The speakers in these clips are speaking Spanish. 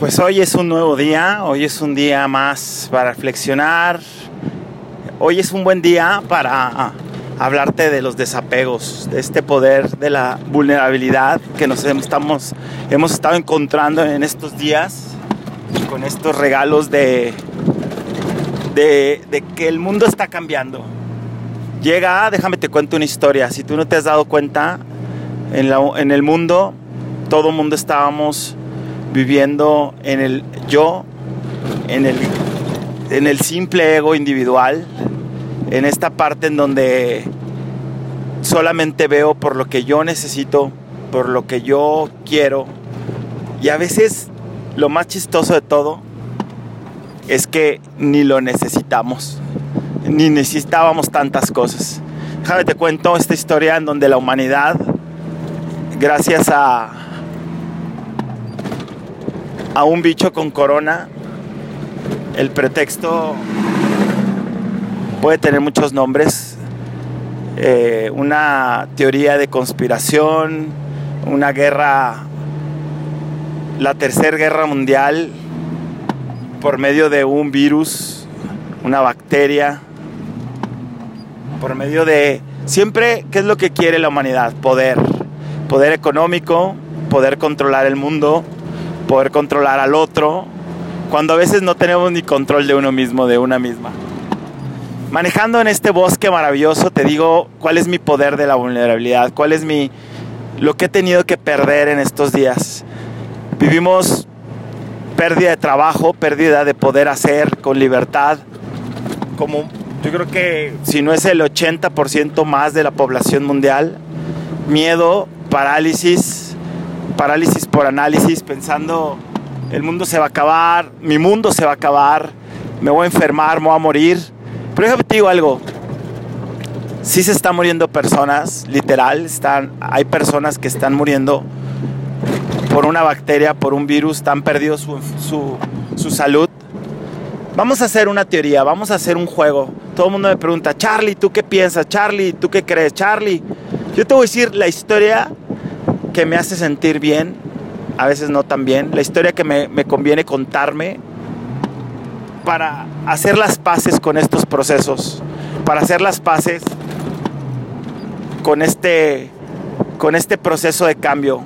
pues hoy es un nuevo día, hoy es un día más para reflexionar, hoy es un buen día para hablarte de los desapegos, de este poder de la vulnerabilidad que nos estamos, hemos estado encontrando en estos días con estos regalos de, de, que el mundo está cambiando. Llega, déjame te cuento una historia, si tú no te has dado cuenta, en, en el mundo, todo mundo estábamos viviendo en el yo, en el, en el simple ego individual, en esta parte en donde solamente veo por lo que yo necesito, por lo que yo quiero. Y a veces lo más chistoso de todo es que ni lo necesitamos, ni necesitábamos tantas cosas. Déjame te cuento esta historia en donde la humanidad, gracias a, a un bicho con corona, el pretexto puede tener muchos nombres, eh, una teoría de conspiración, una guerra, la tercera guerra mundial por medio de un virus, una bacteria, por medio de siempre, ¿qué es lo que quiere la humanidad? Poder, poder económico, poder controlar el mundo, poder controlar al otro, cuando a veces no tenemos ni control de uno mismo, de una misma. Manejando en este bosque maravilloso, te digo cuál es mi poder de la vulnerabilidad, cuál es mi lo que he tenido que perder en estos días. Vivimos pérdida de trabajo, pérdida de poder hacer con libertad, como yo creo que si no es el 80% más de la población mundial, miedo, parálisis, parálisis por análisis, pensando el mundo se va a acabar, mi mundo se va a acabar, me voy a enfermar, me voy a morir pero déjame te digo algo. Sí se están muriendo personas, literal, están, hay personas que están muriendo por una bacteria, por un virus, están perdiendo su, su, su salud. Vamos a hacer una teoría, vamos a hacer un juego. Todo el mundo me pregunta, Charlie, ¿tú qué piensas? Charlie, ¿tú qué crees? Charlie, yo te voy a decir la historia que me hace sentir bien, a veces no tan bien, la historia que me, me conviene contarme para hacer las paces con estos procesos, para hacer las paces con este, con este proceso de cambio.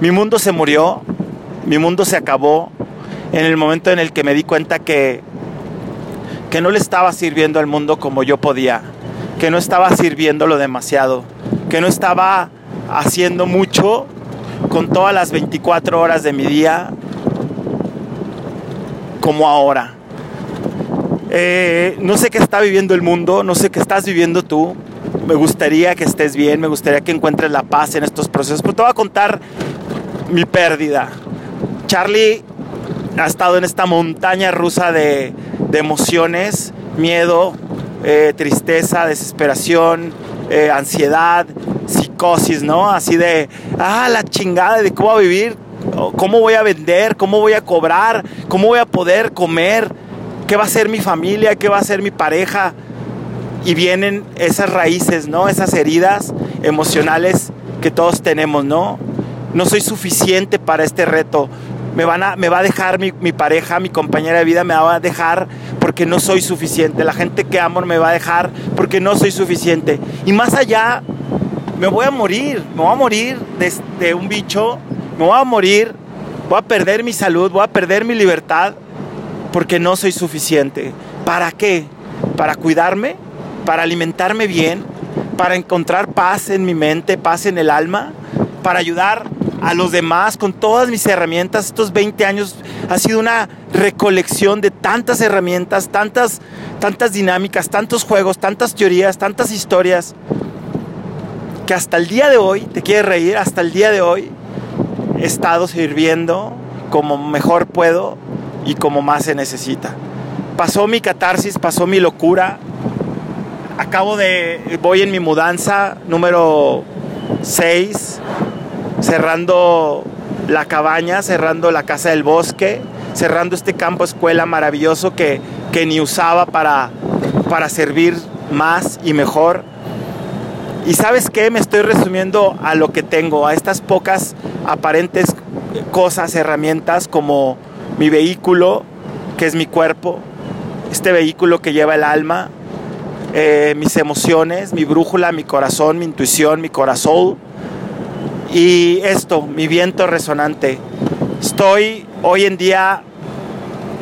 Mi mundo se murió, mi mundo se acabó en el momento en el que me di cuenta que, que no le estaba sirviendo al mundo como yo podía, que no estaba sirviéndolo demasiado, que no estaba haciendo mucho con todas las 24 horas de mi día como ahora. Eh, no sé qué está viviendo el mundo, no sé qué estás viviendo tú. Me gustaría que estés bien, me gustaría que encuentres la paz en estos procesos. Pero te voy a contar mi pérdida. Charlie ha estado en esta montaña rusa de, emociones, miedo, eh, tristeza, desesperación, eh, ansiedad, psicosis, ¿no? Así de, ah, la chingada de cómo voy a vivir, cómo voy a vender, cómo voy a cobrar, cómo voy a poder comer ¿Qué va a ser mi familia? ¿Qué va a ser mi pareja? Y vienen esas raíces, ¿no? Esas heridas emocionales que todos tenemos, ¿no? No soy suficiente para este reto. Me, van a, me va a dejar mi, mi, pareja, mi compañera de vida, me va a dejar porque no soy suficiente. La gente que amo me va a dejar porque no soy suficiente. Y más allá, me voy a morir. Me voy a morir de, un bicho. Me voy a morir. Voy a perder mi salud. Voy a perder mi libertad porque no soy suficiente. ¿Para qué? ¿Para cuidarme? ¿Para alimentarme bien? ¿Para encontrar paz en mi mente, paz en el alma? ¿Para ayudar a los demás con todas mis herramientas? Estos 20 años ha sido una recolección de tantas herramientas, tantas, tantas dinámicas, tantos juegos, tantas teorías, tantas historias, que hasta el día de hoy, te quieres reír, hasta el día de hoy he estado sirviendo como mejor puedo y como más se necesita. Pasó mi catarsis, pasó mi locura. Acabo de, voy en mi mudanza número 6, cerrando la cabaña, cerrando la casa del bosque, cerrando este campo escuela maravilloso que, que ni usaba para, para servir más y mejor. Y sabes qué, me estoy resumiendo a lo que tengo, a estas pocas aparentes cosas, herramientas como mi vehículo, que es mi cuerpo, este vehículo que lleva el alma, eh, mis emociones, mi brújula, mi corazón, mi intuición, mi corazón. Y esto, mi viento resonante. Estoy hoy en día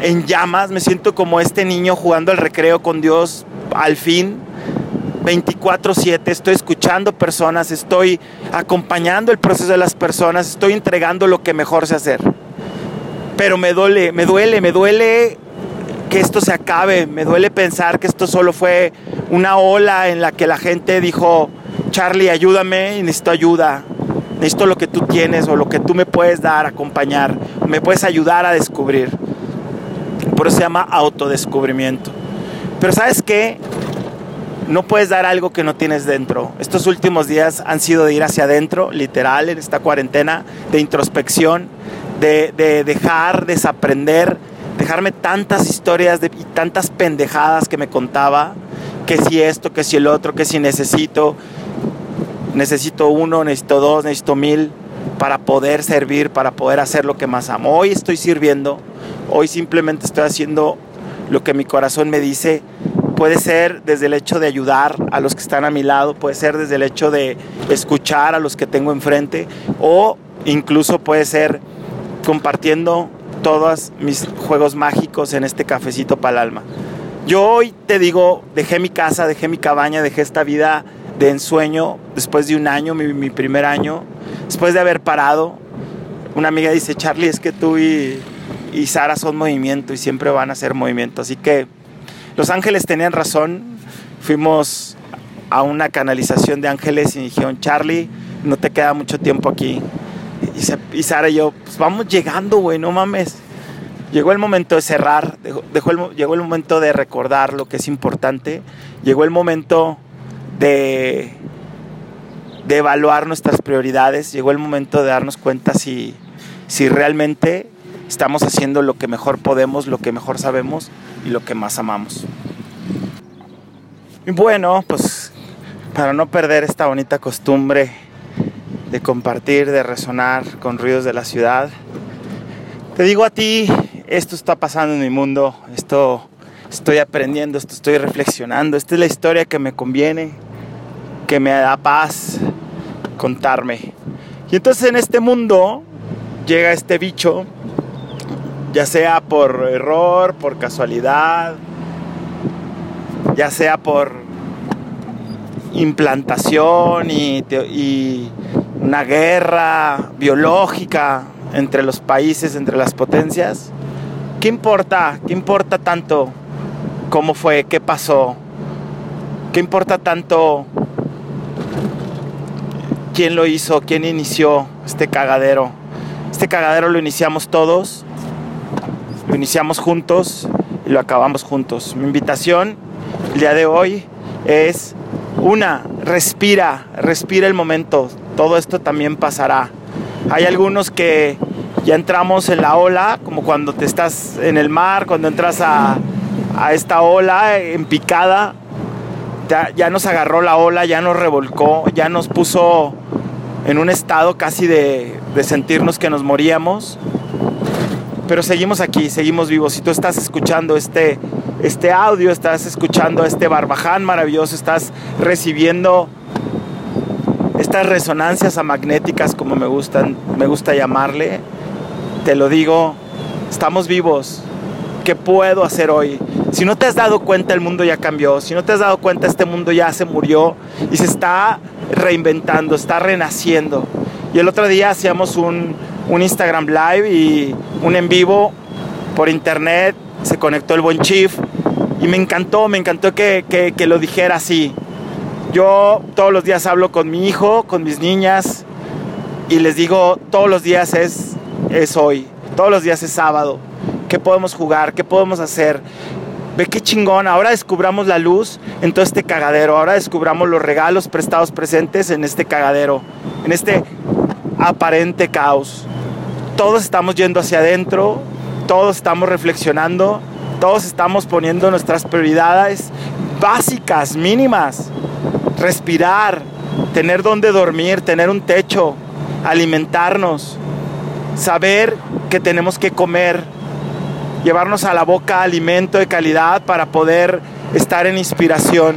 en llamas, me siento como este niño jugando al recreo con Dios al fin. 24/7, estoy escuchando personas, estoy acompañando el proceso de las personas, estoy entregando lo que mejor sé hacer. Pero me duele, me duele, me duele que esto se acabe, me duele pensar que esto solo fue una ola en la que la gente dijo, Charlie, ayúdame, necesito ayuda, necesito lo que tú tienes o lo que tú me puedes dar, acompañar, me puedes ayudar a descubrir. Por eso se llama autodescubrimiento. Pero sabes qué? No puedes dar algo que no tienes dentro. Estos últimos días han sido de ir hacia adentro, literal, en esta cuarentena, de introspección, de, dejar, desaprender, dejarme tantas historias y tantas pendejadas que me contaba, que si esto, que si el otro, que si necesito, necesito uno, necesito dos, necesito mil, para poder servir, para poder hacer lo que más amo. Hoy estoy sirviendo, hoy simplemente estoy haciendo lo que mi corazón me dice puede ser desde el hecho de ayudar a los que están a mi lado, puede ser desde el hecho de escuchar a los que tengo enfrente o incluso puede ser compartiendo todos mis juegos mágicos en este cafecito para el alma. Yo hoy te digo, dejé mi casa, dejé mi cabaña, dejé esta vida de ensueño después de un año, mi, primer año, después de haber parado. Una amiga dice, Charlie, es que tú y, y Sara son movimiento y siempre van a ser movimiento. Así que los ángeles tenían razón. Fuimos a una canalización de ángeles y dijeron, Charlie, no te queda mucho tiempo aquí. Y, Sara y yo, pues vamos llegando, güey, no mames. Llegó el momento de cerrar, dejó, llegó el momento de recordar lo que es importante, llegó el momento de, de evaluar nuestras prioridades, llegó el momento de darnos cuenta si, si realmente estamos haciendo lo que mejor podemos, lo que mejor sabemos y lo que más amamos. Y bueno, pues para no perder esta bonita costumbre de compartir, de resonar con ruidos de la ciudad, te digo a ti, esto está pasando en mi mundo, esto estoy aprendiendo, esto estoy reflexionando, esta es la historia que me conviene, que me da paz contarme. Y entonces en este mundo llega este bicho ya sea por error, por casualidad, ya sea por implantación y, una guerra biológica entre los países, entre las potencias. ¿Qué importa? ¿Qué importa tanto cómo fue? ¿Qué pasó? ¿Qué importa tanto quién lo hizo? ¿Quién inició este cagadero? Este cagadero lo iniciamos todos lo iniciamos juntos y lo acabamos juntos. Mi invitación el día de hoy es una, respira, respira el momento. Todo esto también pasará. Hay algunos que ya entramos en la ola, como cuando te estás en el mar, cuando entras a, esta ola en picada, ya, nos agarró la ola, ya nos revolcó, ya nos puso en un estado casi de, de sentirnos que nos moríamos pero seguimos aquí, seguimos vivos. Si tú estás escuchando este, este audio, estás escuchando este barbaján maravilloso, estás recibiendo estas resonancias magnéticas como me gustan, me gusta llamarle, te lo digo, estamos vivos. ¿Qué puedo hacer hoy? Si no te has dado cuenta, el mundo ya cambió. Si no te has dado cuenta, este mundo ya se murió y se está reinventando, está renaciendo. Y el otro día hacíamos un, un Instagram Live y un en vivo por internet. Se conectó el buen Chief y me encantó, me encantó que, que, lo dijera así. Yo todos los días hablo con mi hijo, con mis niñas y les digo, todos los días es, es hoy, todos los días es sábado. ¿Qué podemos jugar? ¿Qué podemos hacer? Ve qué chingón, ahora descubramos la luz en todo este cagadero, ahora descubramos los regalos prestados presentes en este cagadero, en este aparente caos todos estamos yendo hacia adentro, todos estamos reflexionando, todos estamos poniendo nuestras prioridades básicas, mínimas. Respirar, tener donde dormir, tener un techo, alimentarnos, saber que tenemos que comer, llevarnos a la boca alimento de calidad para poder estar en inspiración.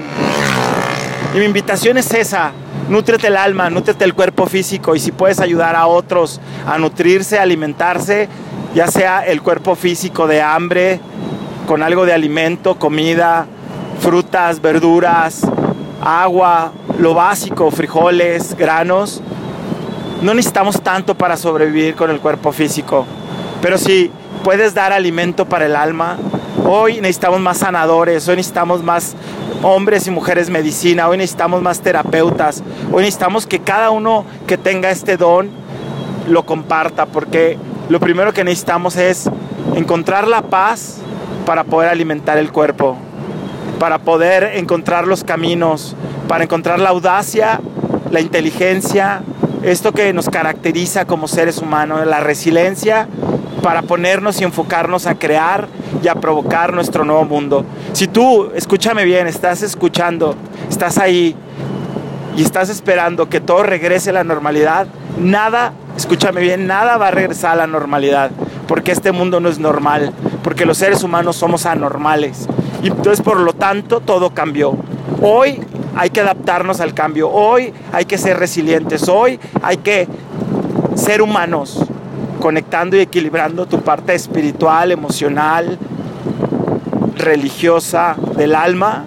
Y mi invitación es esa, nútrete el alma, nútrete el cuerpo físico y si puedes ayudar a otros a nutrirse, alimentarse, ya sea el cuerpo físico de hambre, con algo de alimento, comida, frutas, verduras, agua, lo básico, frijoles, granos. No necesitamos tanto para sobrevivir con el cuerpo físico, pero si puedes dar alimento para el alma, hoy necesitamos más sanadores, hoy necesitamos más hombres y mujeres medicina, hoy necesitamos más terapeutas, hoy necesitamos que cada uno que tenga este don lo comparta, porque lo primero que necesitamos es encontrar la paz para poder alimentar el cuerpo, para poder encontrar los caminos, para encontrar la audacia, la inteligencia, esto que nos caracteriza como seres humanos, la resiliencia para ponernos y enfocarnos a crear y a provocar nuestro nuevo mundo. Si tú, escúchame bien, estás escuchando, estás ahí y estás esperando que todo regrese a la normalidad, nada, escúchame bien, nada va a regresar a la normalidad, porque este mundo no es normal, porque los seres humanos somos anormales. Y entonces, por lo tanto, todo cambió. Hoy hay que adaptarnos al cambio, hoy hay que ser resilientes, hoy hay que ser humanos, conectando y equilibrando tu parte espiritual, emocional, religiosa del alma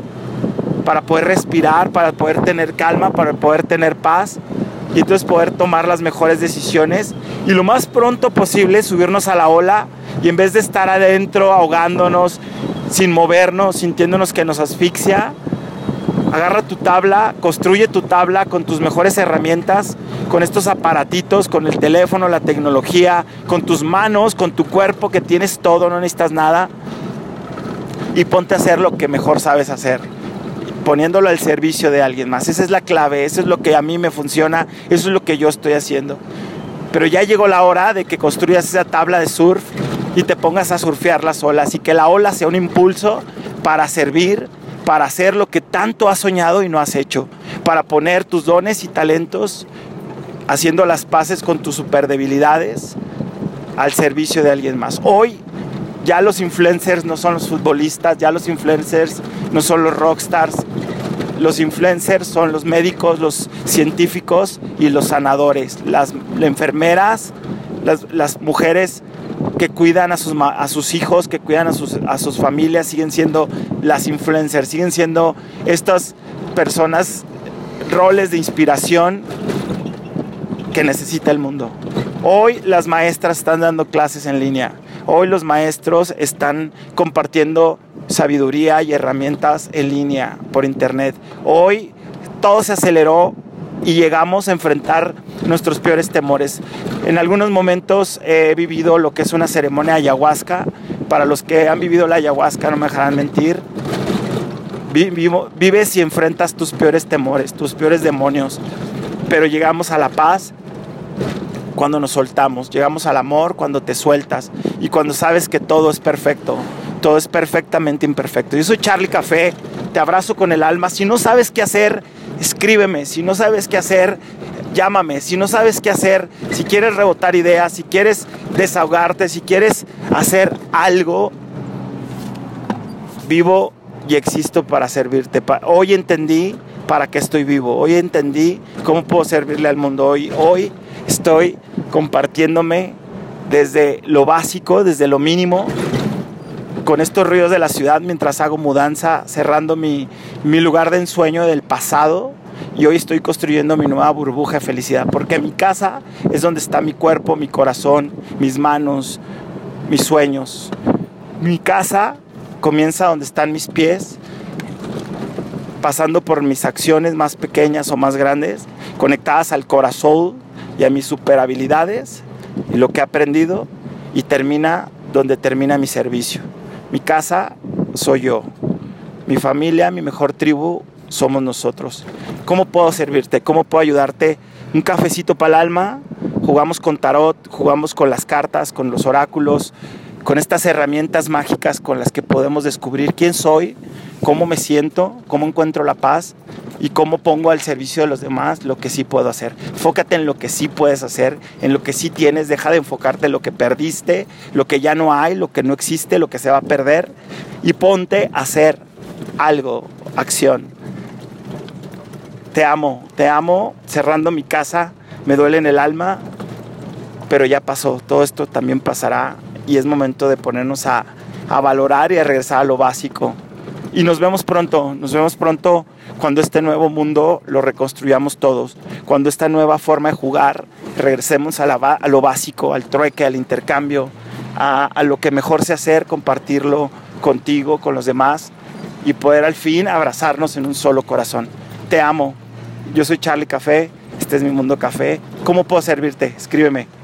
para poder respirar, para poder tener calma, para poder tener paz y entonces poder tomar las mejores decisiones y lo más pronto posible subirnos a la ola y en vez de estar adentro ahogándonos, sin movernos, sintiéndonos que nos asfixia, agarra tu tabla, construye tu tabla con tus mejores herramientas, con estos aparatitos, con el teléfono, la tecnología, con tus manos, con tu cuerpo que tienes todo, no necesitas nada, y ponte a hacer lo que mejor sabes hacer poniéndolo al servicio de alguien más. Esa es la clave, eso es lo que a mí me funciona, eso es lo que yo estoy haciendo. Pero ya llegó la hora de que construyas esa tabla de surf y te pongas a surfear las olas y que la ola sea un impulso para servir, para hacer lo que tanto has soñado y no has hecho, para poner tus dones y talentos haciendo las paces con tus superdebilidades al servicio de alguien más. Hoy ya los influencers no son los futbolistas, ya los influencers no son los rockstars, los influencers son los médicos, los científicos y los sanadores, las, enfermeras, las, mujeres que cuidan a sus, a sus hijos, que cuidan a sus, a sus familias, siguen siendo las influencers, siguen siendo estas personas, roles de inspiración que necesita el mundo. Hoy las maestras están dando clases en línea. Hoy los maestros están compartiendo sabiduría y herramientas en línea por internet. Hoy todo se aceleró y llegamos a enfrentar nuestros peores temores. En algunos momentos he vivido lo que es una ceremonia ayahuasca. Para los que han vivido la ayahuasca no me dejarán mentir. vives y enfrentas tus peores temores, tus peores demonios. Pero llegamos a la paz cuando nos soltamos, llegamos al amor cuando te sueltas y cuando sabes que todo es perfecto, todo es perfectamente imperfecto. Yo soy Charlie Café, te abrazo con el alma. Si no sabes qué hacer, escríbeme. Si no sabes qué hacer, llámame. Si no sabes qué hacer, si quieres rebotar ideas, si quieres desahogarte, si quieres hacer algo, vivo y existo para servirte. Hoy entendí para qué estoy vivo. Hoy entendí cómo puedo servirle al mundo. Hoy, hoy estoy compartiéndome desde lo básico, desde lo mínimo, con estos ríos de la ciudad mientras hago mudanza, cerrando mi, mi lugar de ensueño del pasado. Y hoy estoy construyendo mi nueva burbuja de felicidad, porque mi casa es donde está mi cuerpo, mi corazón, mis manos, mis sueños. Mi casa comienza donde están mis pies, pasando por mis acciones más pequeñas o más grandes, conectadas al corazón y a mis super habilidades y lo que he aprendido y termina donde termina mi servicio. Mi casa soy yo. Mi familia, mi mejor tribu somos nosotros. ¿Cómo puedo servirte? ¿Cómo puedo ayudarte? Un cafecito para el alma. Jugamos con tarot, jugamos con las cartas, con los oráculos, con estas herramientas mágicas con las que podemos descubrir quién soy, cómo me siento, cómo encuentro la paz y cómo pongo al servicio de los demás lo que sí puedo hacer. Fócate en lo que sí puedes hacer, en lo que sí tienes, deja de enfocarte en lo que perdiste, lo que ya no hay, lo que no existe, lo que se va a perder y ponte a hacer algo, acción. Te amo, te amo, cerrando mi casa, me duele en el alma, pero ya pasó, todo esto también pasará y es momento de ponernos a, a valorar y a regresar a lo básico. Y nos vemos pronto, nos vemos pronto cuando este nuevo mundo lo reconstruyamos todos, cuando esta nueva forma de jugar regresemos a, la, a lo básico, al trueque, al intercambio, a, lo que mejor sé hacer, compartirlo contigo, con los demás y poder al fin abrazarnos en un solo corazón. Te amo, yo soy Charlie Café, este es mi mundo café. ¿Cómo puedo servirte? Escríbeme